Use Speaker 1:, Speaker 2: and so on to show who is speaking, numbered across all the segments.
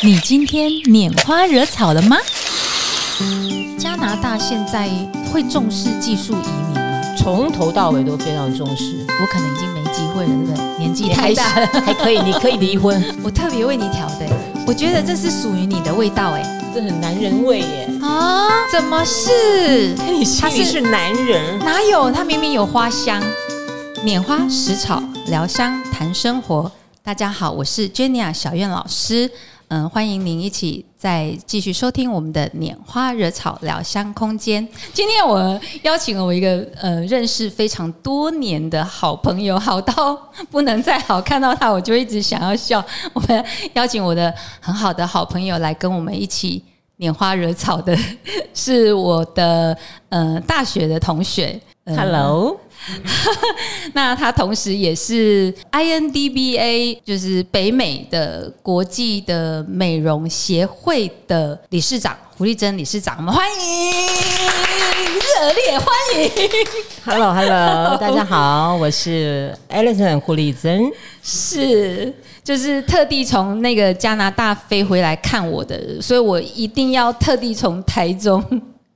Speaker 1: 你今天拈花惹草了吗？加拿大现在会重视技术移民吗？
Speaker 2: 从头到尾都非常重视，
Speaker 1: 我可能已经没机会了，对不对？年纪太大了，
Speaker 2: 还可以，你可以离婚，
Speaker 1: 我特别为你调的，我觉得这是属于你的味道，哎，
Speaker 2: 这很男人味耶！
Speaker 1: 啊，怎么是？
Speaker 2: 你心里是男人，
Speaker 1: 哪有？他明明有花香，拈花拾草，聊香谈生活。大家好，我是 Jenny 小苑老师。嗯，欢迎您一起再继续收听我们的拈花惹草聊香空间。今天我邀请了我一个呃认识非常多年的好朋友，好到不能再好，看到他我就一直想要笑。我们邀请我的很好的好朋友来跟我们一起拈花惹草的，是我的呃大学的同学。
Speaker 2: Hello，
Speaker 1: 那他同时也是 INDBA，就是北美的国际的美容协会的理事长胡丽珍理事长，我们欢迎，热烈欢迎。
Speaker 2: Hello，Hello，大家好，我是 Alison 胡丽珍，
Speaker 1: 是，就是特地从那个加拿大飞回来看我的，所以我一定要特地从台中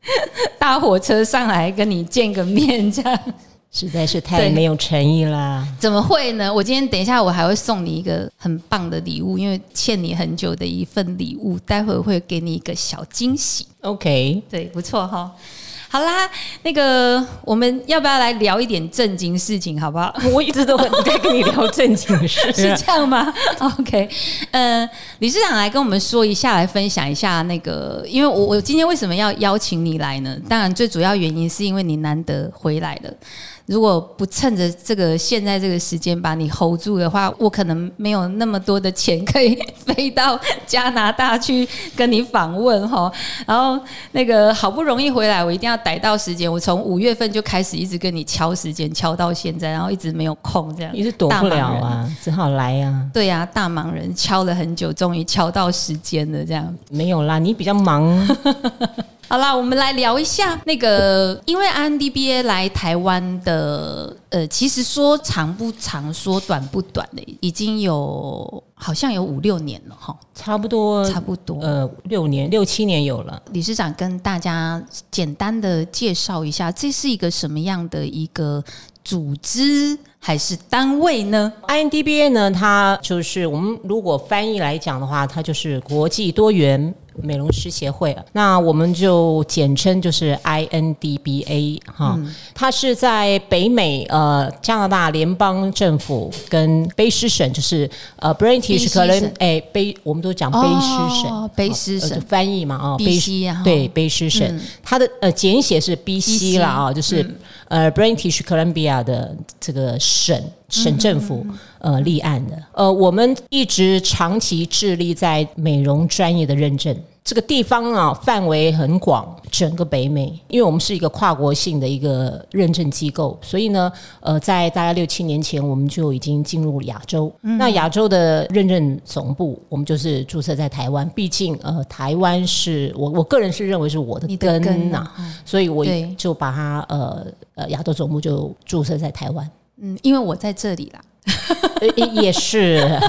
Speaker 1: 搭火车上来跟你见个面，这样。
Speaker 2: 实在是太没有诚意啦。
Speaker 1: 怎么会呢？我今天等一下，我还会送你一个很棒的礼物，因为欠你很久的一份礼物，待会会给你一个小惊喜。
Speaker 2: OK，
Speaker 1: 对，不错哈。好啦，那个我们要不要来聊一点正经事情，好不好？
Speaker 2: 我一直都很在跟你聊正经事，
Speaker 1: 是这样吗？OK，呃，理事长来跟我们说一下，来分享一下那个，因为我我今天为什么要邀请你来呢？当然，最主要原因是因为你难得回来了。如果不趁着这个现在这个时间把你 hold 住的话，我可能没有那么多的钱可以飞到加拿大去跟你访问哈。然后那个好不容易回来，我一定要逮到时间。我从五月份就开始一直跟你敲时间，敲到现在，然后一直没有空这样。
Speaker 2: 你是躲不了啊，只好来啊。
Speaker 1: 对呀、大忙人敲了很久，终于敲到时间了。这样，
Speaker 2: 没有啦，你比较忙，
Speaker 1: 好啦，我们来聊一下那个，因为 INDBA 来台湾的，呃，其实说长不长，说短不短的，已经有好像有五六年了哈，
Speaker 2: 差不多
Speaker 1: 差不多。
Speaker 2: 呃六年六七年有了。
Speaker 1: 理事长跟大家简单的介绍一下，这是一个什么样的一个组织还是单位呢
Speaker 2: ？INDBA 呢，它就是我们如果翻译来讲的话，它就是国际多元美容师协会，那我们就简称就是 INDBA 哈。它是在北美呃加拿大联邦政府跟卑诗省，就是呃 British
Speaker 1: 省。
Speaker 2: 可能哎卑我们都讲卑诗省，
Speaker 1: 哦卑诗省。
Speaker 2: 翻译嘛啊，卑
Speaker 1: 哈。
Speaker 2: 对卑诗省，
Speaker 1: 嗯。
Speaker 2: 它的呃简写是 BC 啦啊，就是、呃 British Columbia 的这个省省政府呃立案的。呃，我们一直长期致力在美容专业的认证。这个地方啊，范围很广，整个北美，因为我们是一个跨国性的一个认证机构，所以呢，呃，在大概六七年前，我们就已经进入亚洲。那亚洲的认证总部，我们就是注册在台湾，毕竟呃，台湾是我我个人是认为是我的根呐、
Speaker 1: 根啊
Speaker 2: 所以我就把它呃呃亚洲总部就注册在台湾，
Speaker 1: 嗯，因为我在这里啦，
Speaker 2: 也是。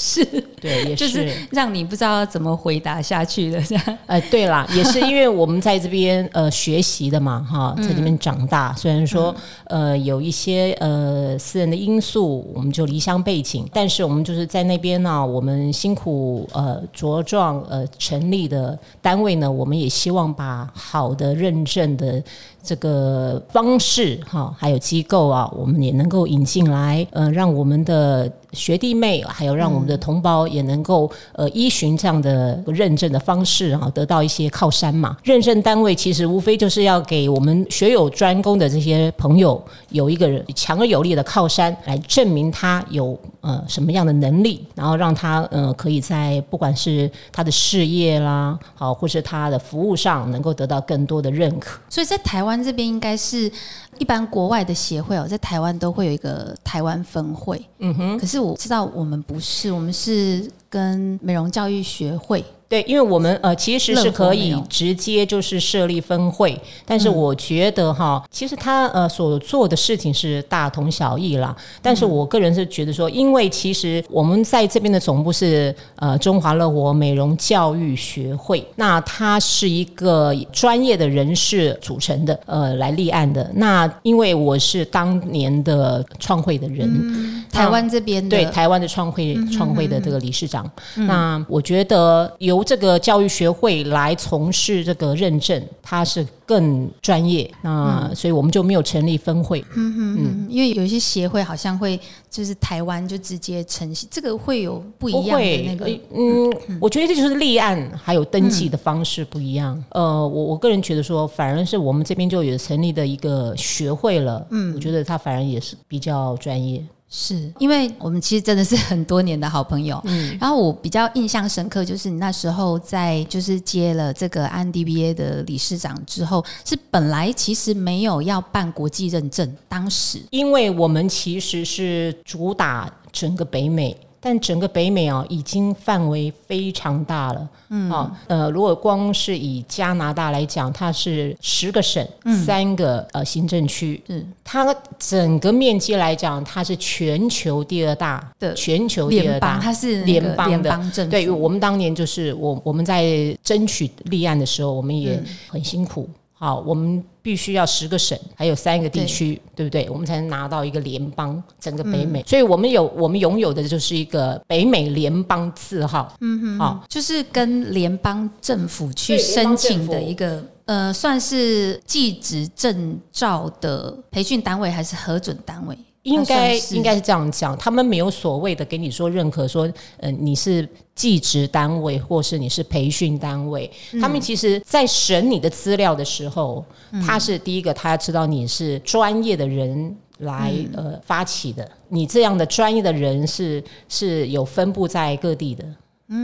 Speaker 1: 是
Speaker 2: 对，也
Speaker 1: 就是让你不知道怎么回答下去的，这样。
Speaker 2: 呃，对啦，也是因为我们在这边呃学习的嘛，哈，在这边长大。虽然说呃有一些呃私人的因素，我们就离乡背景，但是我们就是在那边呢，我们辛苦呃茁壮呃成立的单位呢，我们也希望把好的认证的这个方式哈，还有机构啊，我们也能够引进来，呃，让我们的学弟妹，还有让我们的同胞也能够呃依循这样的认证的方式哈，得到一些靠山嘛。认证单位其实无非就是要给我们学有专攻的这些朋友有一个强而有力的靠山，来证明他有呃什么样的能力，然后让他呃可以在不管是他的事业啦，好，或是他的服务上能够得到更多的认可。
Speaker 1: 所以在台湾这边应该是一般国外的协会哦，在台湾都会有一个台湾分会。嗯哼。可是我知道我们不是，我们是跟美容教育学会
Speaker 2: 对，因为我们呃其实是可以直接就是设立分会，但是我觉得哈，其实他呃所做的事情是大同小异啦。但是我个人是觉得说，因为其实我们在这边的总部是呃中华乐活美容教育学会，那它是一个专业的人士组成的，呃来立案的。那因为我是当年的创会的人，
Speaker 1: 台湾这边的
Speaker 2: 对台湾的创会创会的这个理事长，那我觉得由这个教育学会来从事这个认证，它是更专业。那所以我们就没有成立分会。
Speaker 1: 嗯嗯，因为有一些协会好像会就是台湾就直接承袭，这个会有不一样的那个
Speaker 2: 呃嗯，我觉得这就是立案还有登记的方式不一样。呃，我我个人觉得说，反而是我们这边就有成立的一个学会了。嗯，我觉得它反而也是比较专业。
Speaker 1: 是。因为我们其实真的是很多年的好朋友，嗯，然后我比较印象深刻，就是你那时候在就是接了这个安 DBA 的理事长之后，是本来其实没有要办国际认证，当时。
Speaker 2: 因为我们其实是主打整个北美。但整个北美啊，已经范围非常大了。嗯，啊，呃，如果光是以加拿大来讲，它是十个省、三个呃行政区，
Speaker 1: 嗯
Speaker 2: 它整个面积来讲，它是全球第二大
Speaker 1: 的
Speaker 2: 全球第二，大。
Speaker 1: 它是那个
Speaker 2: 联邦的
Speaker 1: 政府，
Speaker 2: 对，我们当年就是我我们在争取立案的时候，我们也很辛苦。好，我们必须要十个省，还有三个地区，对不对？我们才能拿到一个联邦，整个北美。所以我们有我们拥有的就是一个北美联邦字号。嗯哼，好，
Speaker 1: 就是跟联邦政府去申请的一个呃，算是技职证照的培训单位还是核准单位？
Speaker 2: 应该应该是这样讲，他们没有所谓的给你说认可说，呃，你是技职单位或是你是培训单位。他们其实在审你的资料的时候，他是第一个，他要知道你是专业的人。来呃发起的，你这样的专业的人是是有分布在各地的，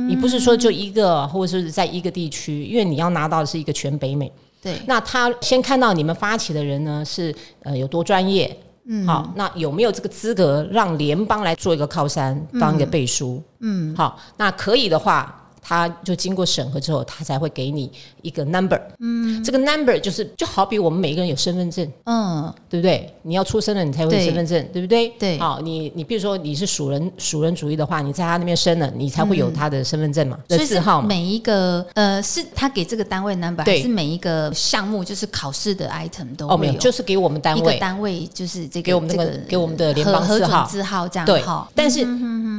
Speaker 2: 你不是说就一个或者是在一个地区，因为你要拿到的是一个全北美。
Speaker 1: 对，
Speaker 2: 那他先看到你们发起的人呢是呃有多专业，嗯，好，那有没有这个资格让联邦来做一个靠山，当一个背书，嗯，好，那可以的话。他就经过审核之后，他才会给你一个 number，嗯，这个 number 就是就好比我们每一个人有身份证，
Speaker 1: 嗯，
Speaker 2: 对不对？你要出生了，你才会有身份证，对。不对？
Speaker 1: 对。
Speaker 2: 好，你你比如说你是属人属人主义的话，你在他那边生了，你才会有他的身份证嘛，的字号嘛。
Speaker 1: 每一个呃，是他给这个单位 number，还是每一个项目就是考试的 item 都
Speaker 2: 哦，没有，就是给我们单
Speaker 1: 一个
Speaker 2: 位
Speaker 1: 单位就是这个
Speaker 2: 给我们那个
Speaker 1: 这个
Speaker 2: 给我们的联邦字号。
Speaker 1: 字号这样
Speaker 2: 对。
Speaker 1: 哈。，
Speaker 2: 但是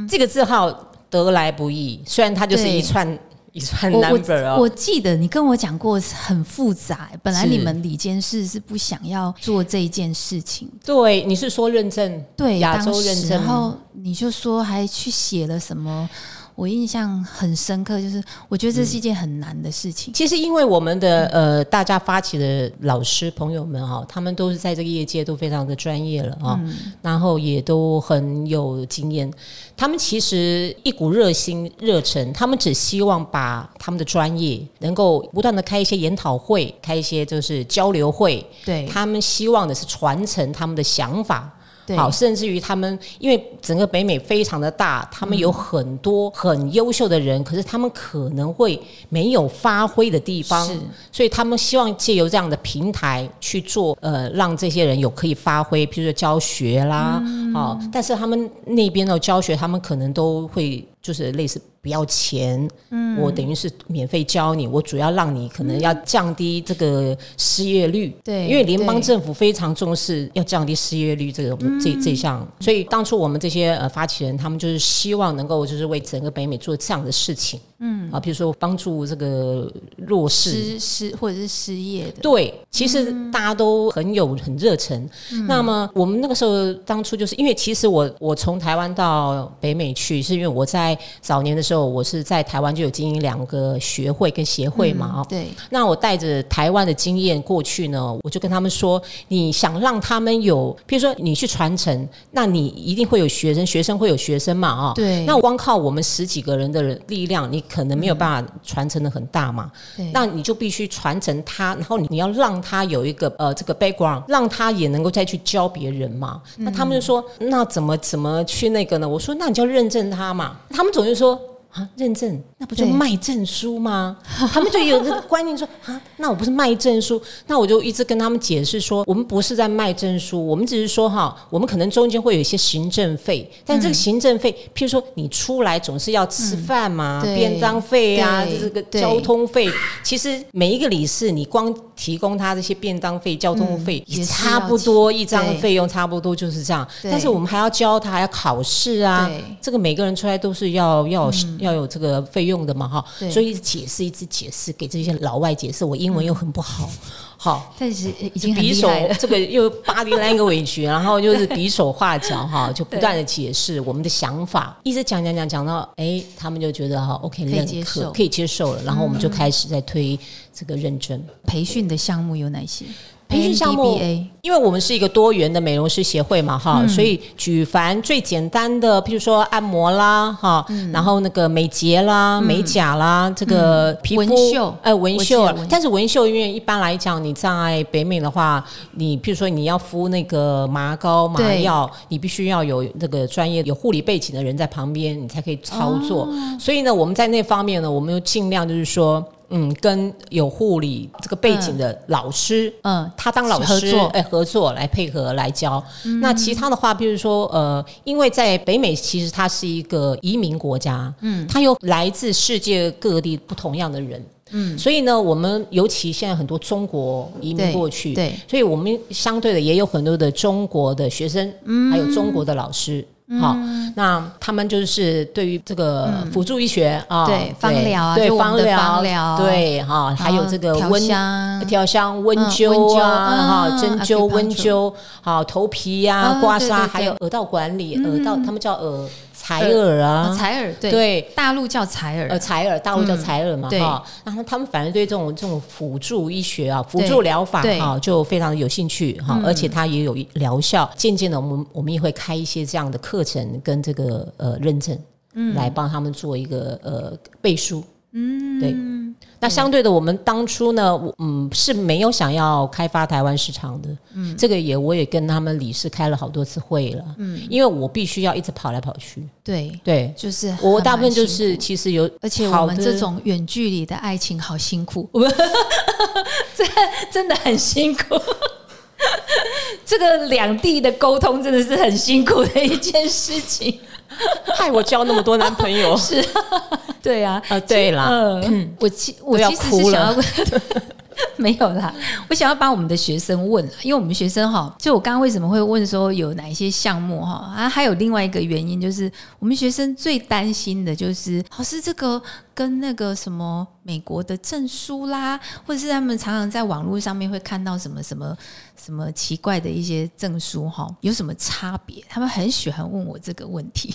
Speaker 2: 这个字号得来不易，虽然它就是一串一串
Speaker 1: 我
Speaker 2: number 哦，
Speaker 1: 我我记得你跟我讲过很复杂，本来你们里监事是不想要做这一件事情，
Speaker 2: 对，你是说认证？
Speaker 1: 对，
Speaker 2: 亚洲认证。
Speaker 1: 然后你就说还去写了什么，我印象很深刻，就是我觉得这是一件很难的事情。
Speaker 2: 其实，因为我们的呃，大家发起的老师朋友们哈，他们都是在这个业界都非常的专业了啊，然后也都很有经验。他们其实一股热心热忱，他们只希望把他们的专业能够不断的开一些研讨会，开一些就是交流会。
Speaker 1: 对
Speaker 2: 他们希望的是传承他们的想法。
Speaker 1: 对，
Speaker 2: 好，甚至于他们，因为整个北美非常的大，他们有很多很优秀的人，可是他们可能会没有发挥的地方。
Speaker 1: 是，
Speaker 2: 所以他们希望借由这样的平台去做，呃，让这些人有可以发挥，譬如说教学啦，哦，但是他们那边的教学，他们可能都会就是类似不要钱，嗯，我等于是免费教你，我主要让你可能要降低这个失业率，
Speaker 1: 对
Speaker 2: 因为联邦政府非常重视要降低失业率这个、这这项，所以当初我们这些呃发起人，他们就是希望能够就是为整个北美做这样的事情，嗯。啊，比如说帮助这个弱势。
Speaker 1: 失失或者是失业的，
Speaker 2: 对，其实大家都很有很热忱。那么我们那个时候当初就是因为其实我我从台湾到北美去，是因为我在早年的时候，我是在台湾就有经营两个学会跟协会嘛啊、
Speaker 1: 对，
Speaker 2: 那我带着台湾的经验过去呢，我就跟他们说，你想让他们有，譬如说你去传承，那你一定会有学生，学生会有学生嘛啊、
Speaker 1: 对
Speaker 2: 那光靠我们十几个人的力量，你可能没有办法传承的很大嘛。
Speaker 1: 对
Speaker 2: 那你就必须传承他，然后你你要让他有一个呃这个 background，让他也能够再去教别人嘛。那他们就说，那怎么怎么去那个呢？我说，那你就要认证他嘛。他们总是说。啊，认证那不就卖证书吗？他们就有这个观念说啊，那我不是卖证书，那我就一直跟他们解释说，我们不是在卖证书，我们只是说哈，我们可能中间会有一些行政费，但这个行政费，譬如说你出来总是要吃饭嘛，
Speaker 1: 对。
Speaker 2: 便当费啊，
Speaker 1: 对。
Speaker 2: 这个交通费，其实每一个理事你光提供他这些便当费、交通费，
Speaker 1: 也
Speaker 2: 差不多一张费用差不多就是这样，但是我们还要教他，还要考试啊，这个每个人出来都是要要、要有这个费用的嘛哈，所以一直解释一直解释给这些老外解释，我英文又很不好，好。
Speaker 1: 但是已经很
Speaker 2: 比手。这个又 body language，然后就是比手画脚哈，就不断的解释我们的想法，一直讲讲讲讲到哎，他们就觉得哈 OK
Speaker 1: 可以
Speaker 2: 认
Speaker 1: 接受
Speaker 2: 可可以接受了，然后我们就开始在推这个认证。
Speaker 1: 培训的项目有哪些？
Speaker 2: 培训项目因为我们是一个多元的美容师协会嘛，哈、
Speaker 1: 嗯。
Speaker 2: 所以举凡最简单的，譬如说按摩啦，哈、
Speaker 1: 嗯。
Speaker 2: 然后那个美睫啦、美甲啦，这个皮肤
Speaker 1: 纹绣。
Speaker 2: 呃，纹绣但是纹绣因为一般来讲，你在北美的话，你譬如说你要敷那个麻膏、麻药，你必须要有那个专业有护理背景的人在旁边，你才可以操作。
Speaker 1: 哦。
Speaker 2: 所以呢，我们在那方面呢，我们就尽量就是说。嗯，跟有护理这个背景的老师，
Speaker 1: 嗯，
Speaker 2: 他当老师
Speaker 1: 合作嗯
Speaker 2: 哎合作来配合来教。那其他的话，比如说呃，因为在北美其实它是一个移民国家，嗯，它有来自世界各地不同样的人。嗯，所以呢，我们尤其现在很多中国移民过去，
Speaker 1: 对
Speaker 2: 所以我们相对的也有很多的中国的学生，
Speaker 1: 嗯
Speaker 2: 还有中国的老师。好，那他们就是对于这个辅助医学啊，
Speaker 1: 嗯对芳疗啊
Speaker 2: 对
Speaker 1: 方的
Speaker 2: 芳疗，对哈，还有这个温
Speaker 1: 香。
Speaker 2: 调香、温灸
Speaker 1: 灸
Speaker 2: 啊，哈，
Speaker 1: 嗯
Speaker 2: 针灸、温灸，好，头皮呀、
Speaker 1: 啊
Speaker 2: 刮痧，
Speaker 1: 对对。对
Speaker 2: 还有耳道管理、耳道，他们叫耳采耳
Speaker 1: 哦
Speaker 2: 啊，
Speaker 1: 采耳对。
Speaker 2: 对。
Speaker 1: 大陆叫采耳。
Speaker 2: 呃，，采耳，大陆叫采耳嘛，
Speaker 1: 对。
Speaker 2: 哈、然后他们反而对这种这种辅助医学啊、辅助疗法
Speaker 1: 对。
Speaker 2: 哈、就非常的有兴趣哈、而且它也有疗效。渐渐的，我们我们也会开一些这样的课程跟这个呃认证，来帮他们做一个呃背书。嗯，对。那相对的，我们当初呢，我嗯是没有想要开发台湾市场的，嗯，这个也我也跟他们理事开了好多次会了，嗯，因为我必须要一直跑来跑去，
Speaker 1: 对，
Speaker 2: 对。
Speaker 1: 就是
Speaker 2: 我大部分就是其实有，
Speaker 1: 而且我们这种远距离的爱情好辛苦，我 们这真的很辛苦。这个两地的沟通真的是很辛苦的一件事情。
Speaker 2: 害我交那么多男朋友，
Speaker 1: 是，对啊，
Speaker 2: 啊，对啦，
Speaker 1: 嗯，我其我
Speaker 2: 要
Speaker 1: 其实是
Speaker 2: 哭
Speaker 1: 想要
Speaker 2: 了
Speaker 1: 没有啦，我想要把我们的学生问啦，因为我们学生哈，就我刚刚为什么会问说有哪一些项目哈啊，还有另外一个原因就是我们学生最担心的就是老师这个跟那个什么美国的证书啦，或者是他们常常在网络上面会看到什么什么什么奇怪的一些证书哈，有什么差别？他们很喜欢问我这个问题，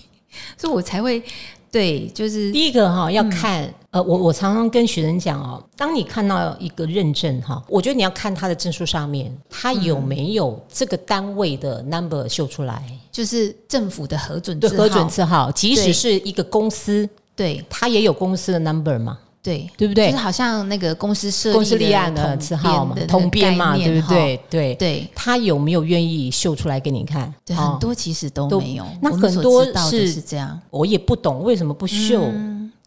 Speaker 1: 所以我才会对，就是
Speaker 2: 第一个哈要看，呃，我我常常跟学生讲哦，当你看到一个认证哈，我觉得你要看他的证书上面，他有没有这个单位的 number 秀出来，
Speaker 1: 就是政府的核准
Speaker 2: 对核准字号，即使是一个公司，
Speaker 1: 对。
Speaker 2: 他也有公司的 number 嘛，
Speaker 1: 对。
Speaker 2: 对不对
Speaker 1: 就是？好像那个公司设
Speaker 2: 公司立案的
Speaker 1: 统
Speaker 2: 字号嘛
Speaker 1: 编，的
Speaker 2: 统编嘛，对不对？对，
Speaker 1: 对
Speaker 2: 他有没有愿意秀出来给你看？
Speaker 1: 很多其实都
Speaker 2: 都
Speaker 1: 没有。
Speaker 2: 那很多是
Speaker 1: 是这样，
Speaker 2: 我也不懂为什么不秀，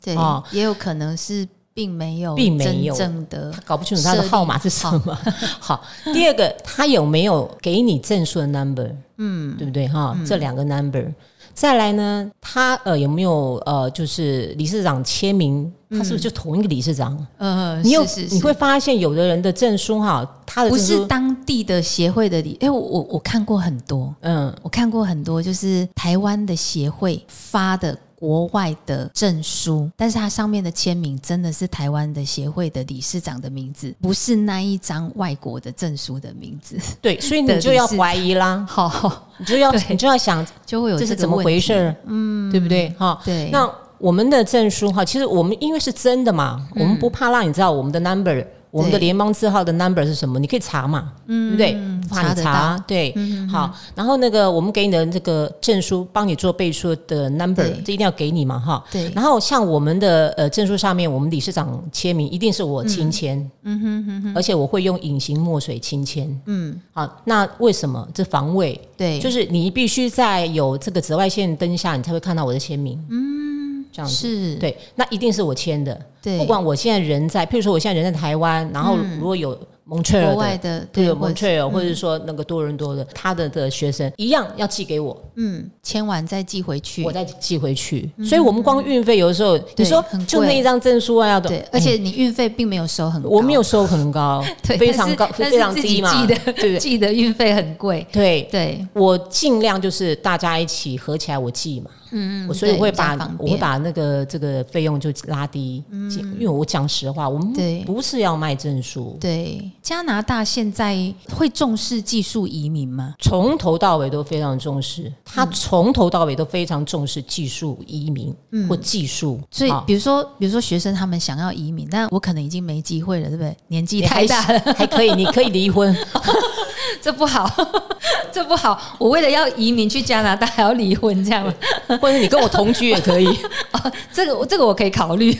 Speaker 1: 对
Speaker 2: 哦，
Speaker 1: 也有可能是并没有
Speaker 2: 并没有
Speaker 1: 真正的
Speaker 2: 他搞不清楚他的号码是什么。好，第二个，他有没有给你证书的 number？嗯，对不对？哈，这两个 number。再来呢，他呃有没有呃，就是理事长签名？他是不是就同一个理事长？
Speaker 1: 呃，
Speaker 2: 你有你会发现，有的人的证书哈，他的
Speaker 1: 不，是当地的协会的理？哎，我我我看过很多，
Speaker 2: 嗯，
Speaker 1: 我看过很多，就是台湾的协会发的国外的证书，但是它上面的签名真的是台湾的协会的理事长的名字，不是那一张外国的证书的名字。
Speaker 2: 对，所以你就要怀疑啦，
Speaker 1: 好，
Speaker 2: 你就要你就要想
Speaker 1: 就会有
Speaker 2: 这是怎么回事儿，嗯，对不对？哈，
Speaker 1: 对，
Speaker 2: 那我们的证书哈，其实我们因为是真的嘛，我们不怕让你知道我们的 number，我们的联邦字号的 number 是什么，你可以查嘛，对不对？怕
Speaker 1: 查
Speaker 2: 查，对，好。然后那个我们给你的这个证书，帮你做背书的 number，这一定要给你嘛，哈。
Speaker 1: 对
Speaker 2: 然后像我们的呃证书上面，我们理事长签名一定是我亲签，嗯哼哼哼，而且我会用隐形墨水亲签，嗯，好。那为什么？这防卫，
Speaker 1: 对，
Speaker 2: 就是你必须在有这个紫外线灯下，你才会看到我的签名。嗯，这样子。
Speaker 1: 是，
Speaker 2: 对，那一定是我签的，
Speaker 1: 对，
Speaker 2: 不管我现在人在，譬如说我现在人在台湾，然后如果有蒙特尔
Speaker 1: 国外
Speaker 2: 的。
Speaker 1: 的
Speaker 2: 对，蒙特尔，或者是说那个多伦多的，他的的学生一样要寄给我，
Speaker 1: 嗯，签完再寄回去。
Speaker 2: 我，再寄回去。所以，我们光运费有的时候，你说就那一张证书啊，要多
Speaker 1: 对，而且你运费并没有收很高，
Speaker 2: 我没有收很高，非常高，非常低嘛，对？
Speaker 1: 寄的运费很贵，
Speaker 2: 对，
Speaker 1: 对，
Speaker 2: 我尽量就是大家一起合起来我寄嘛，嗯嗯，我所以
Speaker 1: 我
Speaker 2: 会把我会把那个这个费用就拉低，嗯因为我讲实话，我们
Speaker 1: 对
Speaker 2: 不是要卖证书，
Speaker 1: 对，加拿大现在会重视技术移民吗？
Speaker 2: 从头到尾都非常重视，他从头到尾都非常重视技术移民或技术，
Speaker 1: 所以，比如说，比如说学生他们想要移民，但我可能已经没机会了，对不对？年纪太大了，
Speaker 2: 还可以，你可以离婚，
Speaker 1: 这不好，这不好。我为了要移民去加拿大，还要离婚，这样吗？
Speaker 2: 或者你跟我同居也可以。
Speaker 1: 这个这个我可以考虑。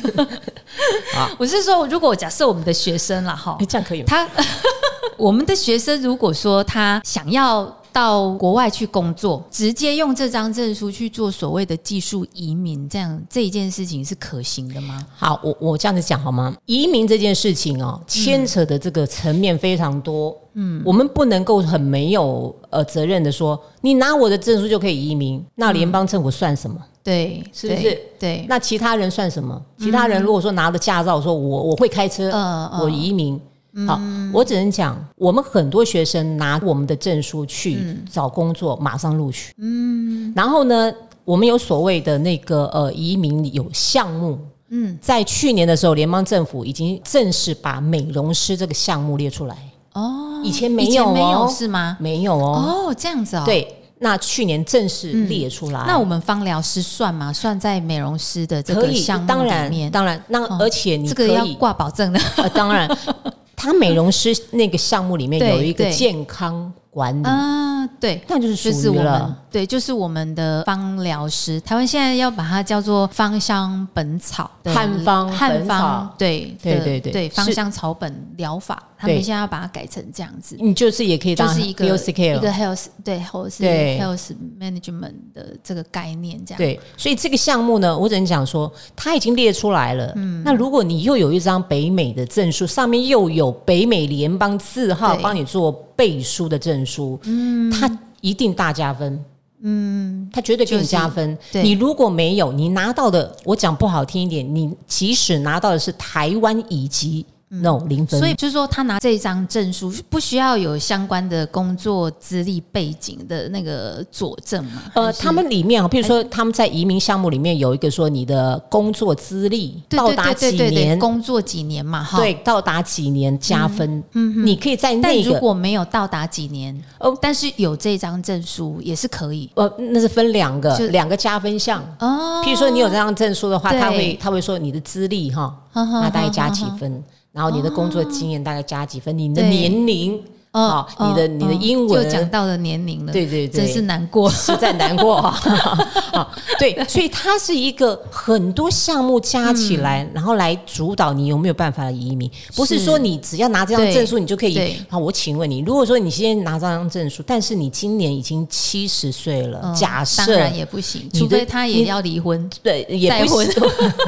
Speaker 2: 啊
Speaker 1: 我是说，如果假设我们的学生啦，哈
Speaker 2: 哎，，这样可以吗？
Speaker 1: 他 我们的学生如果说他想要到国外去工作，直接用这张证书去做所谓的技术移民，这样这一件事情是可行的吗？
Speaker 2: 好，我我这样子讲好吗？移民这件事情哦，牵扯的这个层面非常多。嗯，我们不能够很没有呃责任的说，你拿我的证书就可以移民，那联邦政府算什么？
Speaker 1: 对，
Speaker 2: 是不是
Speaker 1: 对？对，
Speaker 2: 那其他人算什么？其他人如果说拿了驾照，说我我会开车，
Speaker 1: 嗯嗯
Speaker 2: 我移民。好，我只能讲，我们很多学生拿我们的证书去找工作，马上录取。嗯，然后呢，我们有所谓的那个呃移民有项目。嗯，在去年的时候，联邦政府已经正式把美容师这个项目列出来。
Speaker 1: 哦，
Speaker 2: 以前没有、哦，
Speaker 1: 没有是吗？
Speaker 2: 没有哦。
Speaker 1: 哦，这样子哦。，
Speaker 2: 对，那去年正式列出来。
Speaker 1: 那我们芳疗师算吗？算在美容师的这个项，目里
Speaker 2: 当然，
Speaker 1: 面？
Speaker 2: 当然，那
Speaker 1: 哦
Speaker 2: 而且你可
Speaker 1: 这个要
Speaker 2: 以
Speaker 1: 挂保证的。
Speaker 2: 呃，当然，他美容师那个项目里面有一个健康管理，
Speaker 1: 啊，对，
Speaker 2: 那就是
Speaker 1: 就是我们
Speaker 2: 属于了。
Speaker 1: 对，就是我们的芳疗师。台湾现在要把它叫做芳香本草的
Speaker 2: 汉方
Speaker 1: 汉方，对的
Speaker 2: 对对对
Speaker 1: 对，芳香草本疗法，他
Speaker 2: 对
Speaker 1: 们现在要把它改成这样子。
Speaker 2: 你就是也可以当
Speaker 1: 就是一个一个 health 对，或者是
Speaker 2: 对
Speaker 1: health management 的这个概念，这样
Speaker 2: 对，所以这个项目呢，我只能讲说，它已经列出来了。
Speaker 1: 嗯
Speaker 2: 那如果你又有一张北美的证书，上面又有北美联邦字号
Speaker 1: 对
Speaker 2: 帮你做背书的证书，嗯，它一定大加分。嗯，他绝对给你加分。
Speaker 1: 对
Speaker 2: 你如果没有，你拿到的，我讲不好听一点，你即使拿到的是台湾乙级，no 零分。
Speaker 1: 嗯所以就是说，他拿这张证书不需要有相关的工作资历背景的那个佐证嘛？
Speaker 2: 呃，他们里面啊，譬如说他们在移民项目里面有一个说你的工作资历到达几年，
Speaker 1: 工作几年嘛？哈，
Speaker 2: 对，到达几年加分，嗯，你可以在
Speaker 1: 但
Speaker 2: 那个
Speaker 1: 如果没有到达几年，
Speaker 2: 哦
Speaker 1: 哦，但是有这张证书也是可以
Speaker 2: 呃，那是分两个
Speaker 1: 就
Speaker 2: 两个加分项。
Speaker 1: 哦。
Speaker 2: 譬如说你有这张证书的话，他会他会说你的资历哈，那大概加几分，然后你的工作经验大概加几分，你的年龄
Speaker 1: 哦，
Speaker 2: 你的你的英文
Speaker 1: 就讲到了年龄了，
Speaker 2: 对对对
Speaker 1: 真是难过。
Speaker 2: 实在难过啊！好对，所以它是一个很多项目加起来，然后来主导你有没有办法移民。不是
Speaker 1: 是
Speaker 2: 说你只要拿这张证书你就可以
Speaker 1: 对。
Speaker 2: 好，我请问你，如果说你现在拿这张证书，但是你今年已经七十岁了，
Speaker 1: 嗯
Speaker 2: 假设
Speaker 1: 当然也不行，除非他也要离婚，
Speaker 2: 对也不行，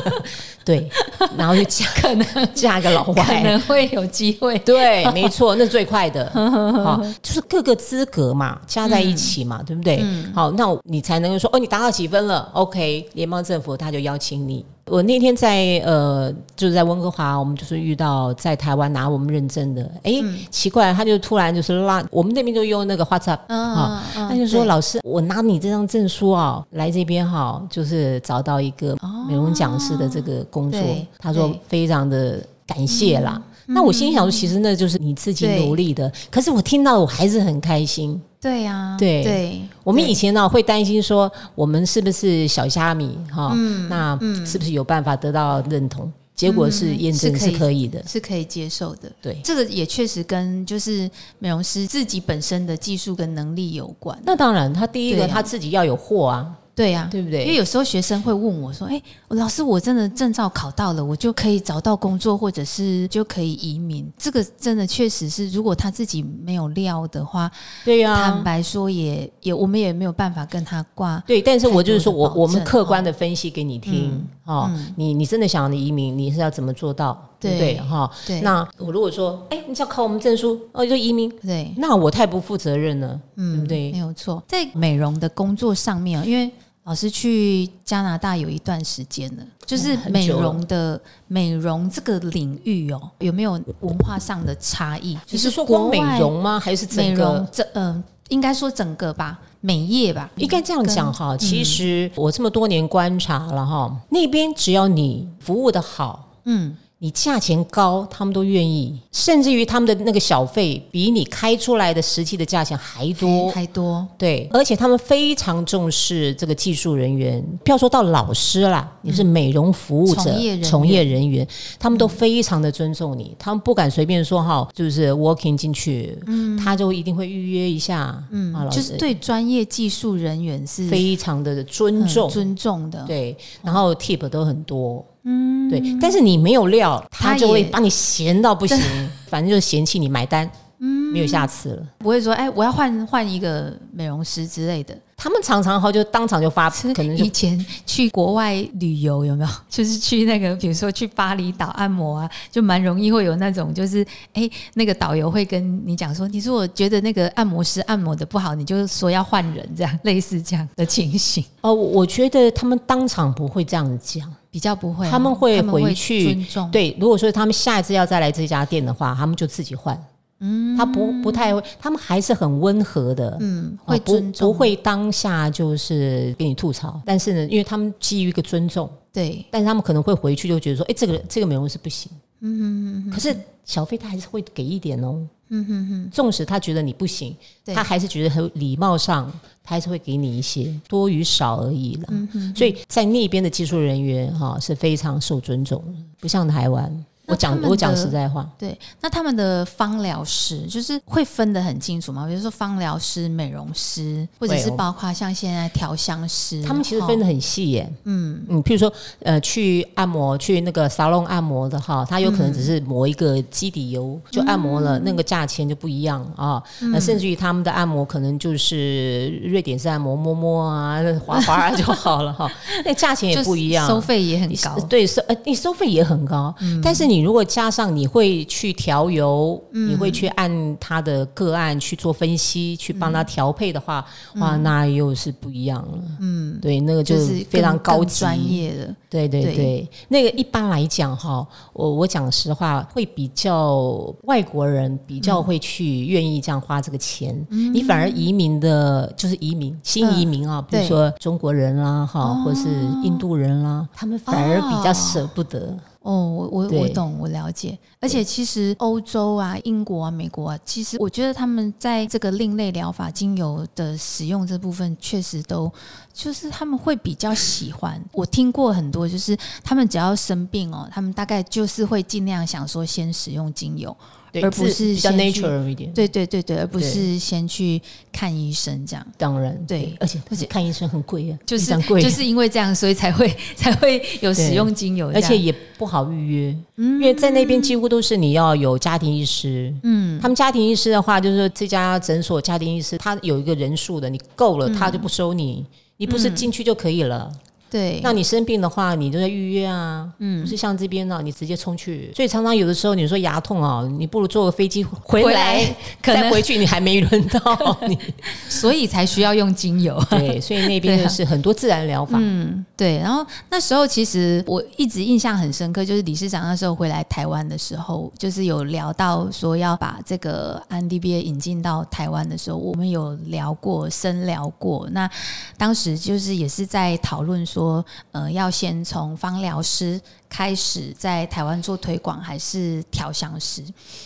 Speaker 2: 对，然后就嫁
Speaker 1: 可能
Speaker 2: 嫁个老外可。
Speaker 1: 能会有机会。
Speaker 2: 对，没错，那最快的，好，就是各个资格嘛，加在一起嘛，对不对？好，那你才能够说，哦，你达到几分了？OK，联邦政府他就邀请你。我那天在呃，就是在温哥华，我们就是遇到在台湾拿我们认证的，哎，奇怪，他就突然就是拉我们那边就用那个 WhatsApp
Speaker 1: 嗯
Speaker 2: 啊，
Speaker 1: 嗯
Speaker 2: 他就说
Speaker 1: 对
Speaker 2: 老师，我拿你这张证书啊，来这边哈，就是找到一个美容讲师的这个工作。
Speaker 1: 对，
Speaker 2: 他说非常的感谢啦。那我心里想说，其实那就是你自己努力的。可是我听到我还是很开心。
Speaker 1: 对呀，
Speaker 2: 对
Speaker 1: 对，
Speaker 2: 我们以前呢会担心说，我们是不是小虾米哈？
Speaker 1: 嗯
Speaker 2: 那是不是有办法得到认同？结果是验证
Speaker 1: 是可以
Speaker 2: 是可以的。
Speaker 1: 是可以接受的。
Speaker 2: 对，
Speaker 1: 这个也确实跟就是美容师自己本身的技术跟能力有关。
Speaker 2: 那当然，他第一个
Speaker 1: 啊
Speaker 2: 他自己要有货啊，
Speaker 1: 对呀、
Speaker 2: 对不对
Speaker 1: 因为？有时候学生会问我说：“哎、老师，我真的证照考到了，我就可以找到工作，或者是就可以移民。”这个真的确实是，如果他自己没有料的话，
Speaker 2: 对呀、
Speaker 1: 坦白说也也我们也没有办法跟他挂。
Speaker 2: 对，但是我就是说我我们客观的分析给你听，嗯，你你真的想要你移民，你是要怎么做到？对？哈，
Speaker 1: 对
Speaker 2: 那我如果说，哎，你只要考我们证书，哦，就移民，
Speaker 1: 对，
Speaker 2: 那我太不负责任了，嗯对不
Speaker 1: 没？有错，在美容的工作上面哦，因为老师去加拿大有一段时间了，就是美容的美容这个领域哦，有没有文化上的差异？
Speaker 2: 你
Speaker 1: 就是
Speaker 2: 说光美容吗？还是整
Speaker 1: 美容
Speaker 2: 个？
Speaker 1: 这嗯、应该说整个吧，美业吧，
Speaker 2: 应该这样讲哈，
Speaker 1: 嗯
Speaker 2: 其实我这么多年观察了哈，那边只要你服务的好，
Speaker 1: 嗯，
Speaker 2: 你价钱高，他们都愿意，甚至于他们的那个小费比你开出来的实际的价钱还多。
Speaker 1: 还多，
Speaker 2: 对，而且他们非常重视这个技术人员，不要说到老师啦，你是美容服务者、
Speaker 1: 从业人员。
Speaker 2: 从业人员，他们都非常的尊重你，他们不敢随便说哈，就是 walking 进去，他就一定会预约一下，嗯，啊，
Speaker 1: 就是对专业技术人员是
Speaker 2: 非常的尊
Speaker 1: 很
Speaker 2: 重，
Speaker 1: 尊重的，
Speaker 2: 对，然后 tip 都很多，嗯，对，但是你没有料，
Speaker 1: 他
Speaker 2: 他就会把你嫌到不行，反正就是嫌弃你买单，嗯，没有下次了。
Speaker 1: 不会说哎，我要换换一个美容师之类的。
Speaker 2: 他们常常哈就当场就发，可能
Speaker 1: 以前去国外旅游有没有？就是去那个，比如说去巴厘岛按摩啊，就蛮容易会有那种，就是哎，那个导游会跟你讲说，你说我觉得那个按摩师按摩的不好，你就说要换人，这样类似这样的情形，
Speaker 2: 哦，我觉得他们当场不会这样讲，
Speaker 1: 比较不会哦、
Speaker 2: 他们会回去
Speaker 1: 尊重，
Speaker 2: 对，如果说他们下一次要再来这家店的话，他们就自己换。嗯，他不不太会，他们还是很温和的，
Speaker 1: 嗯，会尊重，
Speaker 2: 不会当下就是给你吐槽，但是呢，因为他们基于一个尊重，
Speaker 1: 对，
Speaker 2: 但是他们可能会回去就觉得说，哎，这个这个美容师不行，嗯可是小费他还是会给一点哦，嗯哼哼，纵使他觉得你不行，他还是觉得很礼貌上，他还是会给你一些多与少而已了。所以在那边的技术人员哈、是非常受尊重的，不像台湾。我讲我讲实在话，
Speaker 1: 对，那他们的芳疗师就是会分得很清楚吗？比如说芳疗师、美容师，或者是包括像现在调香师，
Speaker 2: 他们其实分得很细耶。嗯嗯，譬如说呃，去按摩去那个沙龙按摩的哈，他有可能只是抹一个基底油、就按摩了，那个价钱就不一样啊。那、甚至于他们的按摩可能就是瑞典式按摩，摸摸啊、滑滑啊就好了哈，那价钱也不一样，
Speaker 1: 收费也很高。
Speaker 2: 对收呃，你收费也很高，但是你如果加上你会去调油，你会去按他的个案去做分析，去帮他调配的话，哇，那又是不一样了。嗯，对，那个就
Speaker 1: 就是
Speaker 2: 非常高级。
Speaker 1: 专业的，
Speaker 2: 对对
Speaker 1: 对。
Speaker 2: 对，那个一般来讲哈，我我讲实话，会比较外国人比较会去愿意这样花这个钱。你反而移民的，就是移民新移民啊，比如说中国人啦哈，或是印度人啦，他们反而比较舍不得。
Speaker 1: 哦，我我我懂，我了解。而且其实欧洲啊、英国啊、美国啊，其实我觉得他们在这个另类疗法精油的使用这部分，确实都就是他们会比较喜欢。我听过很多，就是他们只要生病哦，他们大概就是会尽量想说先使用精油，
Speaker 2: 对
Speaker 1: 而不是
Speaker 2: 比较 natural 一点。
Speaker 1: 对对对对，而不是先去看医生这样。
Speaker 2: 当然
Speaker 1: 对
Speaker 2: 而且而且看医生很贵啊，
Speaker 1: 就是
Speaker 2: 贵，
Speaker 1: 就是因为这样，所以才会才会有使用精油，
Speaker 2: 而且也不好预约，因为在那边几乎都是你要有家庭医师。嗯，他们家庭医师的话，就是说这家诊所家庭医师他有一个人数的，你够了他就不收你，你不是进去就可以了。
Speaker 1: 对，
Speaker 2: 那你生病的话，你都在预约啊，嗯，不是像这边呢、你直接冲去。所以常常有的时候你说牙痛啊，你不如坐个飞机回
Speaker 1: 回
Speaker 2: 来，
Speaker 1: 可能
Speaker 2: 回去，你还没轮到你。
Speaker 1: 所以才需要用精油。
Speaker 2: 对，所以那边就是很多自然疗法。
Speaker 1: 嗯，对。然后那时候其实我一直印象很深刻，就是理事长那时候回来台湾的时候，就是有聊到说要把这个 NDBA 引进到台湾的时候，我们有聊过、深聊过。那当时就是也是在讨论说，呃，要先从芳疗师开始在台湾做推广，还是调香师？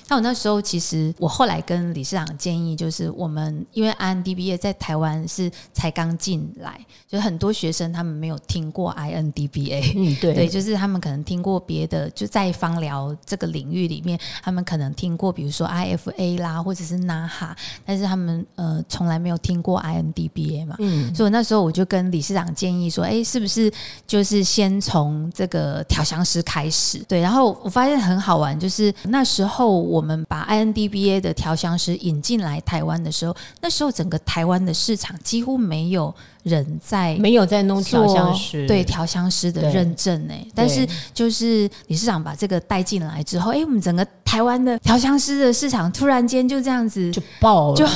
Speaker 1: 那我那时候其实我后来跟理事长建议，就是我们因为 INDBA 在台湾是才刚进来，就很多学生他们没有听过 INDBA。
Speaker 2: 嗯，对，
Speaker 1: 对，就是他们可能听过别的，就在芳疗这个领域里面，他们可能听过，比如说 IFA 啦，或者是 NAHA，但是他们呃从来没有听过 INDBA 嘛。
Speaker 2: 嗯，
Speaker 1: 所以那时候我就跟理事长建议说，哎，是不是就是先从这个调香师开始？对，然后我发现很好玩，就是那时候我们把 INDBA 的调香师引进来台湾的时候，那时候整个台湾的市场几乎没有人在
Speaker 2: 没有在弄调香师，
Speaker 1: 对调香师的
Speaker 2: 对
Speaker 1: 认证哎，但是就是理事长把这个带进来之后，哎，我们整个台湾的调香师的市场突然间就这样子
Speaker 2: 就爆了，
Speaker 1: 就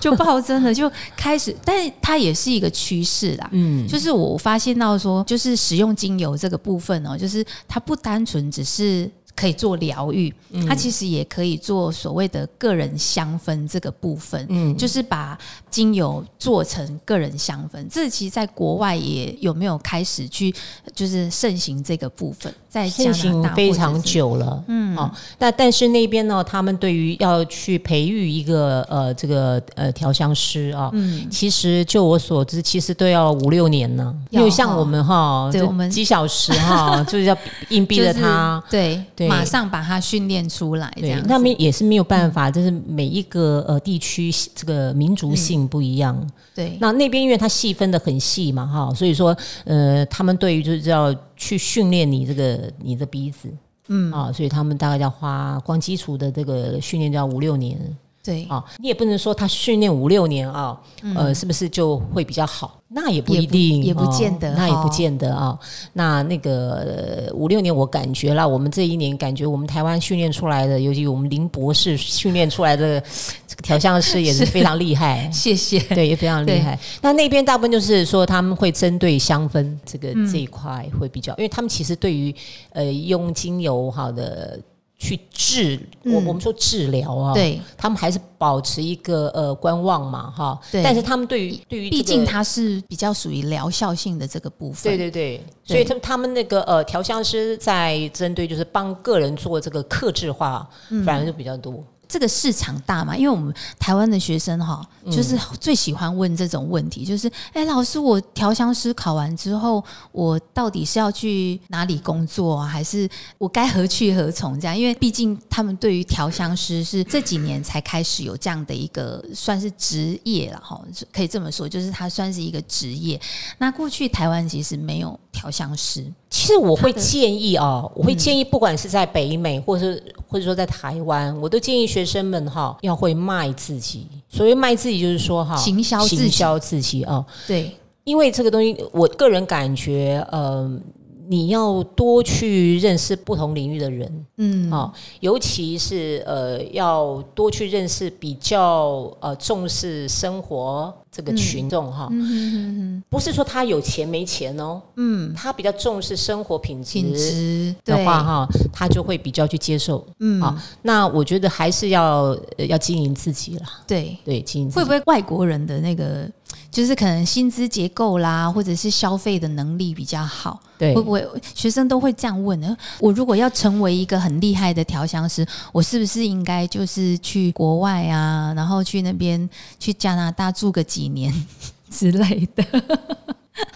Speaker 1: 就暴增了，就开始，但是它也是一个趋势啦。
Speaker 2: 嗯，
Speaker 1: 就是我发现到说，就是使用精油这个部分哦，就是它不单纯只是可以做疗愈，
Speaker 2: 嗯
Speaker 1: 它其实也可以做所谓的个人香氛这个部分，
Speaker 2: 嗯
Speaker 1: 就是把精油做成个人香氛。这其实在国外也有没有开始去就是盛行这个部分，在加
Speaker 2: 盛
Speaker 1: 拿大
Speaker 2: 行非常久了，嗯，哦，那但是那边呢，他们对于要去培育一个呃这个呃调香师啊，
Speaker 1: 嗯，
Speaker 2: 其实就我所知，其实都要五六年呢，因
Speaker 1: 要
Speaker 2: 为像我们哈，
Speaker 1: 我们
Speaker 2: 几小时哈，就是要硬逼着他。
Speaker 1: 对
Speaker 2: 对
Speaker 1: 马上把他训练出来，这样，子
Speaker 2: 那边也是没有办法，就是每一个呃地区这个民族性不一样。
Speaker 1: 对。
Speaker 2: 那那边因为它细分的很细嘛，哈，所以说呃，他们对于就是要去训练你这个你的鼻子，嗯。啊，所以他们大概要花光基础的这个训练就要五六年
Speaker 1: 对
Speaker 2: 啊。你也不能说他训练五六年啊，呃，是不是就会比较好？那也不一定，
Speaker 1: 嗯也不见得
Speaker 2: 那也不
Speaker 1: 哦
Speaker 2: 见得啊。那那个呃五六年，我感觉啦，我们这一年感觉我们台湾训练出来的，尤其我们林博士训练出来的这个调香师也是非常厉害。
Speaker 1: 谢谢，
Speaker 2: 对，也非常厉害。那那边大部分就是说，他们会针对香氛这个、这一块会比较，因为他们其实对于呃用精油好的去治，我我们说治疗啊，，
Speaker 1: 嗯对。
Speaker 2: 他们还是保持一个呃观望嘛，哈。
Speaker 1: 对
Speaker 2: 但是他们对于对于、
Speaker 1: 毕竟它是比较属于疗效性的这个部分。
Speaker 2: 对对对，所以他们他们那个呃调香师在针对就是帮个人做这个克制化，
Speaker 1: 嗯
Speaker 2: 反而就比较多。
Speaker 1: 这个市场大嘛，因为我们台湾的学生哈，就是最喜欢问这种问题，就是哎，老师，我调香师考完之后，我到底是要去哪里工作啊，还是我该何去何从？这样，因为毕竟他们对于调香师是这几年才开始有这样的一个算是职业了哈，可以这么说，就是它算是一个职业。那过去台湾其实没有调香师，
Speaker 2: 其实我会建议啊，我会建议，不管是在北美，或者是或者说在台湾，我都建议学生们哈要会卖自己。所谓卖自己，就是说哈，
Speaker 1: 行销自
Speaker 2: 销自己啊。
Speaker 1: 对，
Speaker 2: 因为这个东西，我个人感觉，呃，你要多去认识不同领域的人，
Speaker 1: 嗯，
Speaker 2: 啊、尤其是呃，要多去认识比较呃重视生活这个群众哈。不是说他有钱没钱哦，嗯，他比较重视生活品质的
Speaker 1: 对。
Speaker 2: 话哈，他就会比较去接受，嗯。啊。那我觉得还是要呃要经营自己了，
Speaker 1: 对。
Speaker 2: 对，经营
Speaker 1: 会不会外国人的那个，就是可能薪资结构啦，或者是消费的能力比较好？
Speaker 2: 对
Speaker 1: 会不会学生都会这样问呢？我如果要成为一个很厉害的调香师，我是不是应该就是去国外啊，然后去那边去加拿大住个几年 之类的？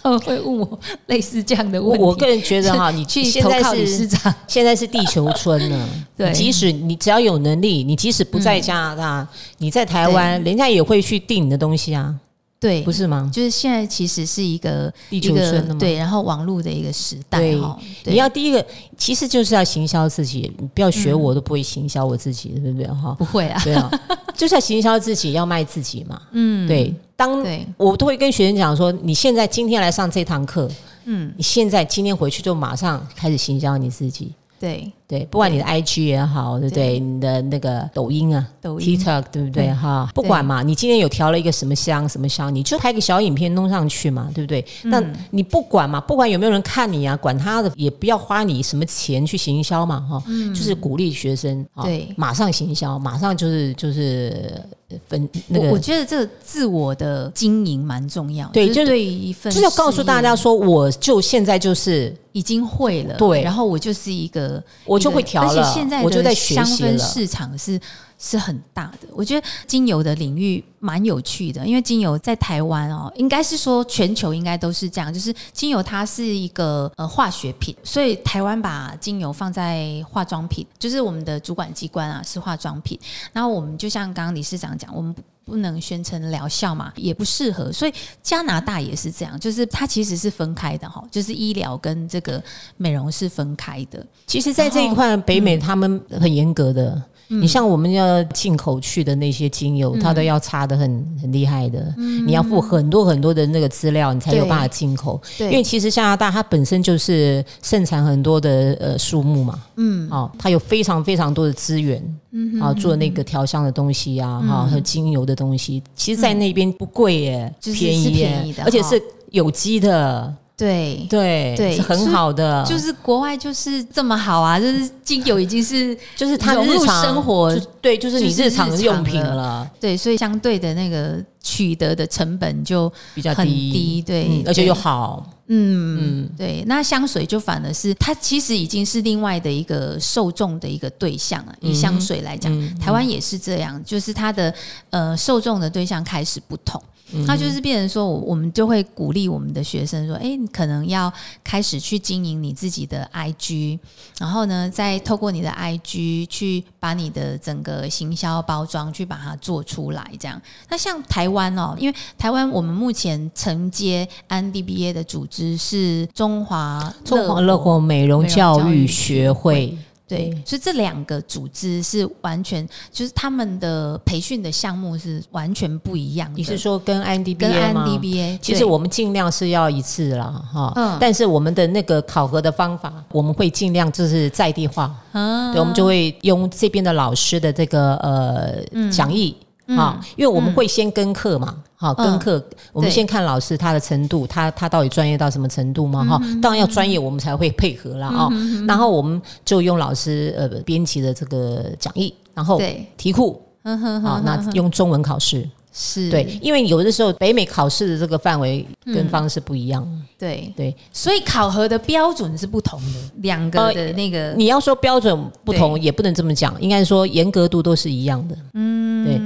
Speaker 1: 他们会问我类似这样的问题。
Speaker 2: 我我个人觉得哈，你
Speaker 1: 去
Speaker 2: 现在
Speaker 1: 投靠理事
Speaker 2: 是
Speaker 1: 长，
Speaker 2: 现在是地球村呢，
Speaker 1: 对
Speaker 2: 即使你只要有能力，你即使不在加拿大，你在台湾，人家也会去订你的东西啊，
Speaker 1: 对，
Speaker 2: 不是吗？
Speaker 1: 就是现在其实是一个
Speaker 2: 地球村的嘛。
Speaker 1: 对，然后网络的一个时代哈。
Speaker 2: 你要第一个，其实就是要行销自己，你不要学我，都不会行销我自己，对不对？哈，
Speaker 1: 不会啊，
Speaker 2: 对啊，就是要行销自己，要卖自己嘛。嗯，对。当
Speaker 1: 对，
Speaker 2: 我都会跟学生讲说，你现在今天来上这堂课，嗯，你现在今天回去就马上开始行销你自己。
Speaker 1: 对，
Speaker 2: 对，不管你的 IG 也好，对不对？你的那个抖音啊，
Speaker 1: 抖音。
Speaker 2: TikTok 对不对？
Speaker 1: 对。
Speaker 2: 哈？不管嘛，你今天有调了一个什么香什么香，你就拍个小影片弄上去嘛，对不对？
Speaker 1: 嗯。
Speaker 2: 那你不管嘛，不管有没有人看你啊，管他的，也不要花你什么钱去行销嘛，哈，就是鼓励学生，
Speaker 1: 对。
Speaker 2: 马上行销，马上就是就是分那个
Speaker 1: 我我觉得这个自我的经营蛮重要，
Speaker 2: 对就是
Speaker 1: 一份
Speaker 2: 就是要告诉大家说，我就现在就是
Speaker 1: 已经会了，
Speaker 2: 对。
Speaker 1: 然后我就是一个
Speaker 2: 我就会调了
Speaker 1: 而且现在的
Speaker 2: 我就在学
Speaker 1: 香
Speaker 2: 习了。
Speaker 1: 氛市场是是很大的，我觉得精油的领域蛮有趣的，因为精油在台湾哦，应该是说全球应该都是这样，就是精油它是一个呃化学品，所以台湾把精油放在化妆品，就是我们的主管机关啊是化妆品，然后我们就像刚刚理事长讲，我们不能宣称疗效嘛，也不适合，所以加拿大也是这样，就是它其实是分开的哈，就是医疗跟这个美容是分开的。
Speaker 2: 其实，在这一块，北美他们很严格的，你像我们要进口去的那些精油，它都要擦的很很厉害的，你要付很多很多的那个资料，你才有办法进口。
Speaker 1: 对
Speaker 2: 因为其实加拿大它本身就是盛产很多的呃树木嘛，嗯，哦，它有非常非常多的资源，嗯，啊，做那个调香的东西啊，哈、和精油的东西，其实，在那边不贵耶，
Speaker 1: 就是
Speaker 2: 便宜耶而且是有机的，
Speaker 1: 对。
Speaker 2: 对
Speaker 1: 对
Speaker 2: 是很好的，
Speaker 1: 就是国外就是这么好啊，就是精油已经是
Speaker 2: 就是它
Speaker 1: 融入
Speaker 2: 日常
Speaker 1: 生活
Speaker 2: 对，就是你日常用品
Speaker 1: 了。
Speaker 2: 了，
Speaker 1: 对，所以相对的那个取得的成本就
Speaker 2: 比较低，
Speaker 1: 低，对，
Speaker 2: 嗯而且又好，
Speaker 1: 嗯，对，那香水就反而是它其实已经是另外的一个受众的一个对象了。以香水来讲，台湾也是这样，就是它的呃受众的对象开始不同。那就是变成说，我我们就会鼓励我们的学生说，哎，你可能要开始去经营你自己的 IG，然后呢，再透过你的 IG 去把你的整个行销包装去把它做出来。这样，那像台湾哦，因为台湾我们目前承接 NDBA 的组织是中华
Speaker 2: 中华乐活美容教育学会，
Speaker 1: 对，所以这两个组织是完全就是他们的培训的项目是完全不一样的。
Speaker 2: 你是说跟 INDBA
Speaker 1: 跟
Speaker 2: 吗
Speaker 1: NDBA？
Speaker 2: 其实我们尽量是要一次啦，哈，
Speaker 1: 嗯。
Speaker 2: 但是我们的那个考核的方法，我们会尽量就是在地化，
Speaker 1: 啊。
Speaker 2: 对，我们就会用这边的老师的这个呃讲义。啊，因为我们会先跟课嘛，好、跟课，我们先看老师他的程度，他他到底专业到什么程度嘛，哈、当然要专业，我们才会配合啦，啊、然后我们就用老师呃编辑的这个讲义，然后，题库，
Speaker 1: 嗯哼
Speaker 2: 好、那用中文考试，
Speaker 1: 是。
Speaker 2: 对，因为有的时候北美考试的这个范围跟方式不一样，
Speaker 1: 对，
Speaker 2: 对，
Speaker 1: 所以考核的标准是不同的，两个的那个、
Speaker 2: 你要说标准不同，也不能这么讲，应该说严格度都是一样的，嗯，对。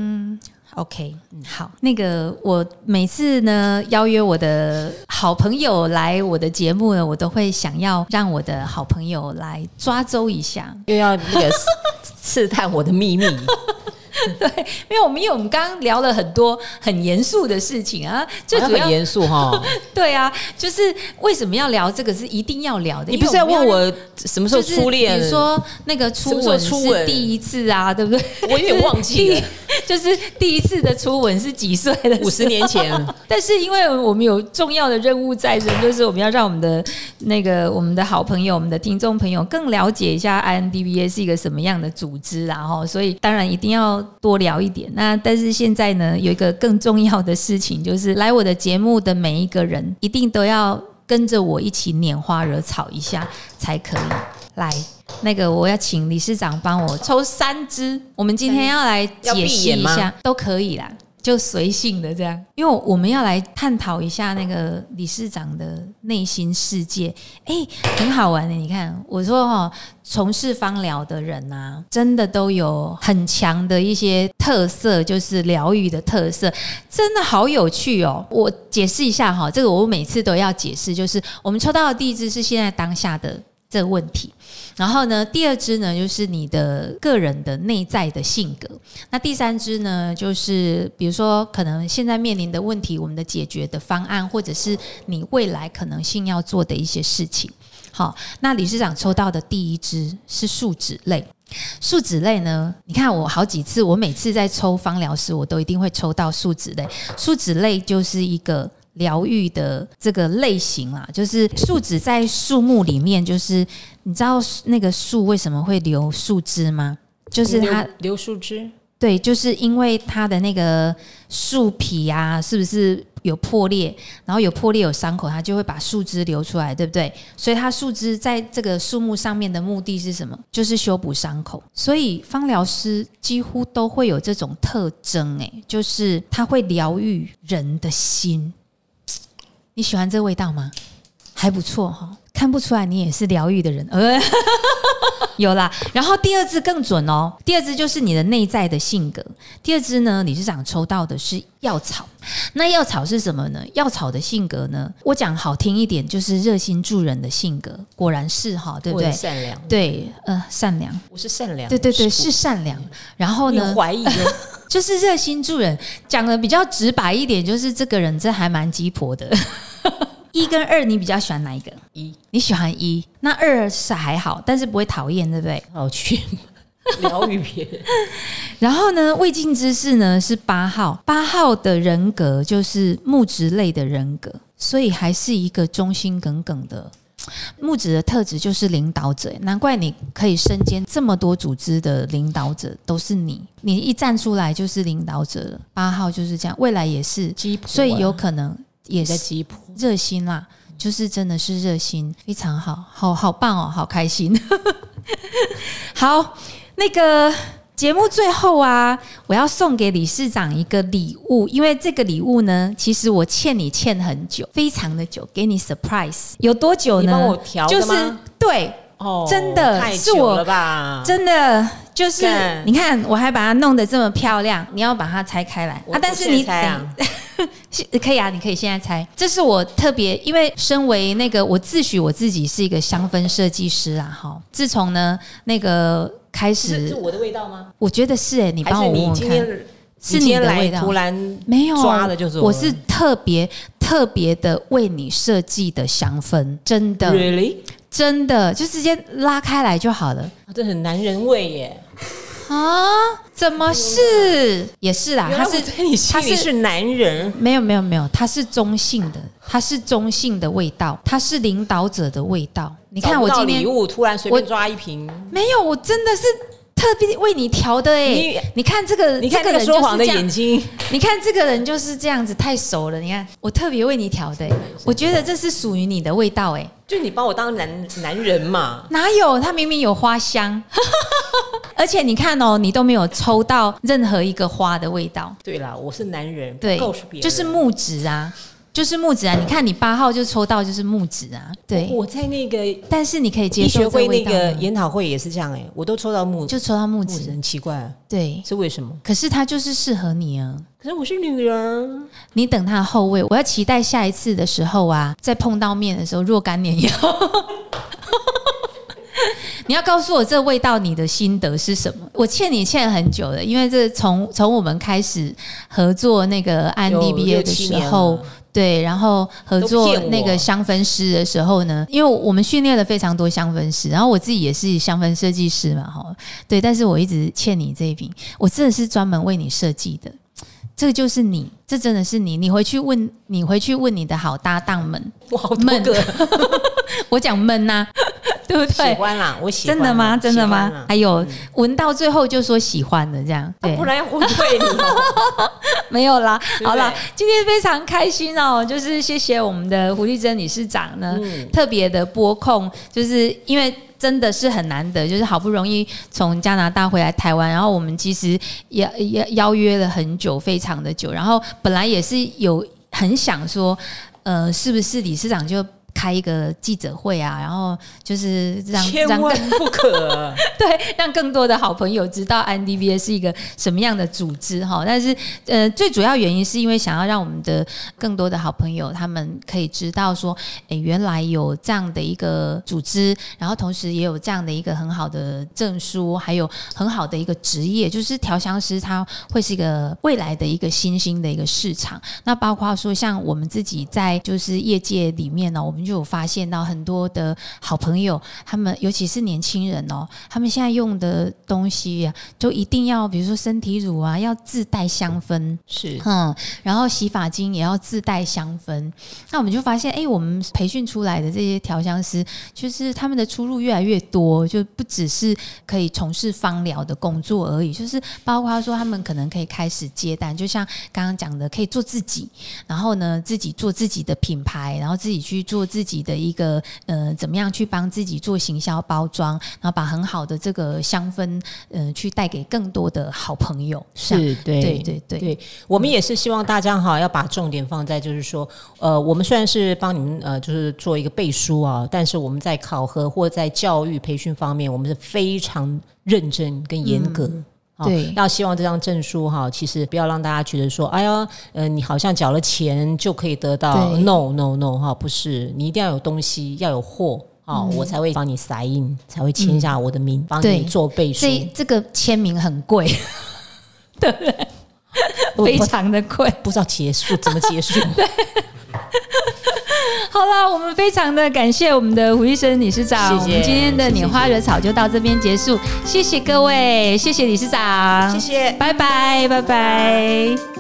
Speaker 1: OK，好，那个我每次呢邀约我的好朋友来我的节目呢，我都会想要让我的好朋友来抓周一下，
Speaker 2: 又要那个试探我的秘密，
Speaker 1: 因为我们因为我们刚刚聊了很多很严肃的事情啊，就主要
Speaker 2: 好像很严肃哈。
Speaker 1: 对啊，就是为什么要聊这个是一定要聊的，
Speaker 2: 你不是要问我什么时候
Speaker 1: 就是
Speaker 2: 初恋？
Speaker 1: 比如说那个初吻是第一次啊，对不对？
Speaker 2: 我有点忘记了，
Speaker 1: 就是第一次的初吻是几岁的？
Speaker 2: 五十年前。
Speaker 1: 但是因为我们有重要的任务在身，就是我们要让我们的那个我们的好朋友、我们的听众朋友更了解一下 INDBA 是一个什么样的组织然后所以当然一定要多聊一点。那但是现在呢，有一个更重要的事情，就是来我的节目的每一个人，一定都要跟着我一起拈花惹草一下才可以。来，那个我要请理事长帮我抽三支，我们今天要来解析一下，都可以啦。就随性的这样，因为我们要来探讨一下那个理事长的内心世界，哎，很好玩的。你看，我说哈、从事芳疗的人呐、真的都有很强的一些特色，就是疗愈的特色，真的好有趣哦。我解释一下哈，这个我每次都要解释，就是我们抽到的第一支是现在当下的这个问题。然后呢，第二支呢就是你的个人的内在的性格，那第三支呢就是比如说可能现在面临的问题，我们的解决的方案，或者是你未来可能性要做的一些事情。好，那理事长抽到的第一支是树脂类。树脂类呢？你看我好几次，我每次在抽芳疗师，我都一定会抽到树脂类。树脂类就是一个疗愈的这个类型啦，就是树脂在树木里面，就是你知道那个树为什么会流树枝吗？就是它
Speaker 2: 流流树枝，
Speaker 1: 对，就是因为它的那个树皮啊，是不是有破裂？然后有破裂有伤口，它就会把树枝流出来，对不对？所以它树枝在这个树木上面的目的是什么？就是修补伤口。所以芳疗师几乎都会有这种特征，诶，就是它会疗愈人的心。你喜欢这味道吗？还不错哈，看不出来你也是疗愈的人。呃 有啦，然后第二支更准哦，第二支就是你的内在的性格。第二支呢，理事长抽到的是药草。那药草是什么呢？药草的性格呢？我讲好听一点，就是热心助人的性格，果然是哈，对不对？
Speaker 2: 善良，
Speaker 1: 对，呃，善良，
Speaker 2: 我是善良，
Speaker 1: 对对对，是善良。然后呢，
Speaker 2: 怀疑哦
Speaker 1: 就是热心助人，讲的比较直白一点，就是这个人这还蛮鸡婆的。一跟二，你比较喜欢哪一个？
Speaker 2: 一
Speaker 1: 你喜欢一，那二是还好，但是不会讨厌，对不对？
Speaker 2: 好去，疗愈别人。
Speaker 1: 然后呢，未尽之事呢是八号，八号的人格就是木质类的人格，所以还是一个忠心耿耿的。木质的特质就是领导者，难怪你可以身兼这么多组织的领导者都是你，你一站出来就是领导者了。八号就是这样，未来也是，所以有可能也是
Speaker 2: 在吉普。
Speaker 1: 热心啦，就是真的是热心，非常好，好好棒哦，好开心。好，那个节目最后啊，我要送给理事长一个礼物，因为这个礼物呢，其实我欠你欠很久，非常的久，给你 surprise，有多久呢？
Speaker 2: 帮我调
Speaker 1: 就是
Speaker 2: 吗
Speaker 1: 对，
Speaker 2: 哦
Speaker 1: 真的
Speaker 2: 太
Speaker 1: 是我
Speaker 2: 吧？
Speaker 1: 真的就是你看，我还把它弄得这么漂亮，你要把它拆开来啊！但是你 可以啊，你可以现在猜。这是我特别，因为身为那个我自诩我自己是一个香氛设计师啊，哈。自从呢那个开始，
Speaker 2: 是是我的味道吗？
Speaker 1: 我觉得是哎、你帮我闻闻看，是
Speaker 2: 你
Speaker 1: 的味道
Speaker 2: 突然
Speaker 1: 没有
Speaker 2: 抓的就是我
Speaker 1: 我是特别特别的为你设计的香氛，真的
Speaker 2: really，
Speaker 1: 真的就直接拉开来就好了。
Speaker 2: 啊这很男人味耶。
Speaker 1: 啊？怎么是？也是啦，他是
Speaker 2: 我在你心
Speaker 1: 它是
Speaker 2: 男人，
Speaker 1: 没有没有没有，他是中性的，他是中性的味道，他是领导者的味道。你看我今天
Speaker 2: 礼物突然随
Speaker 1: 我
Speaker 2: 便抓一瓶，
Speaker 1: 没有，我真的是特别为你调的哎、
Speaker 2: 你
Speaker 1: 你看这个，
Speaker 2: 你看这个
Speaker 1: 人就是
Speaker 2: 说谎的
Speaker 1: 这样
Speaker 2: 眼睛，
Speaker 1: 你看这个人就是这样子，太熟了。你看，我特别为你调的、欸，我觉得这是属于你的味道哎、
Speaker 2: 就你把我当男男人嘛。
Speaker 1: 哪有？他明明有花香，而且你看哦，你都没有抽到任何一个花的味道。
Speaker 2: 对啦，我是男人，不
Speaker 1: 对
Speaker 2: 告诉别人，
Speaker 1: 就是木质啊，就是木子啊。你看你八号就抽到就是木子啊，对。
Speaker 2: 我在那个
Speaker 1: 但是你可以接受
Speaker 2: 医学会
Speaker 1: 这
Speaker 2: 那个研讨会也是这样哎，我都抽到木
Speaker 1: 就抽到木
Speaker 2: 木质，
Speaker 1: 质，
Speaker 2: 很奇怪，啊
Speaker 1: 对。
Speaker 2: 是为什么？
Speaker 1: 可是它就是适合你啊。
Speaker 2: 可是我是女人，
Speaker 1: 你等他的后位，我要期待下一次的时候啊，再碰到面的时候，若干年以后，你要告诉我这味道你的心得是什么？我欠你欠很久了，因为这从从我们开始合作那个安
Speaker 2: 有
Speaker 1: DBA 的
Speaker 2: 六七年
Speaker 1: 时候
Speaker 2: 了，
Speaker 1: 对，然后合作那个香氛师的时候呢，因为我们训练了非常多香氛师，然后我自己也是香氛设计师嘛，哈，对，但是我一直欠你这一瓶，我真的是专门为你设计的。这个就是你，这真的是你。你回去问，你回去问你的好搭档们，
Speaker 2: 我好多
Speaker 1: 闷
Speaker 2: 个
Speaker 1: 我讲闷呐、对不
Speaker 2: 喜
Speaker 1: 对？
Speaker 2: 欢啦，我喜欢
Speaker 1: 真的吗？真的？吗还有闻到最后就说喜欢的这样，
Speaker 2: 不然要误会你哦。
Speaker 1: 没有啦。好了，今天非常开心哦，就是谢谢我们的胡丽珍理事长呢，
Speaker 2: 嗯
Speaker 1: 特别的拨控，就是因为。真的是很难得，就是好不容易从加拿大回来台湾，然后我们其实也也邀约了很久，非常的久，然后本来也是有很想说，呃，是不是理事长就开一个记者会啊，然后就是让
Speaker 2: 千
Speaker 1: 让更
Speaker 2: 万不可！
Speaker 1: 对，让更多的好朋友知道 INDBA 是一个什么样的组织哈。但是呃，最主要原因是因为想要让我们的更多的好朋友他们可以知道说，诶，原来有这样的一个组织，然后同时也有这样的一个很好的证书，还有很好的一个职业，就是调香师，他会是一个未来的一个新兴的一个市场。那包括说，像我们自己在就是业界里面呢，我们就有发现到很多的好朋友，他们尤其是年轻人哦，他们现在用的东西啊，就一定要比如说身体乳啊，要自带香氛。
Speaker 2: 是
Speaker 1: 嗯，然后洗发精也要自带香氛，那我们就发现，哎，我们培训出来的这些调香师，就是他们的出路越来越多，就不只是可以从事芳疗的工作而已，就是包括说他们可能可以开始接单，就像刚刚讲的，可以做自己，然后呢，自己做自己的品牌，然后自己去做自己的一个呃，怎么样去帮自己做行销包装，然后把很好的这个香氛，呃，去带给更多的好朋友。
Speaker 2: 是，对
Speaker 1: 对对对
Speaker 2: 对，我们也是希望大家哈要把重点放在，就是说，呃，我们虽然是帮你们呃，就是做一个背书啊，但是我们在考核或在教育培训方面，我们是非常认真跟严格。好
Speaker 1: 对
Speaker 2: 要希望这张证书哈，其实不要让大家觉得说，哎呀，呃，你好像缴了钱就可以得到，no no no 哈，不是，你一定要有东西，要有货。哦，我才会帮你塞印，才会签下我的名，帮
Speaker 1: 对
Speaker 2: 你做背书。
Speaker 1: 这这个签名很贵，对不对？非常的贵。
Speaker 2: 不知道结束怎么结束。
Speaker 1: 好了，我们非常的感谢我们的胡医生理事长。
Speaker 2: 谢谢
Speaker 1: 我们今天的拈花惹草就到这边结束，谢谢各位，谢谢理事长，
Speaker 2: 谢谢
Speaker 1: 拜拜，拜拜。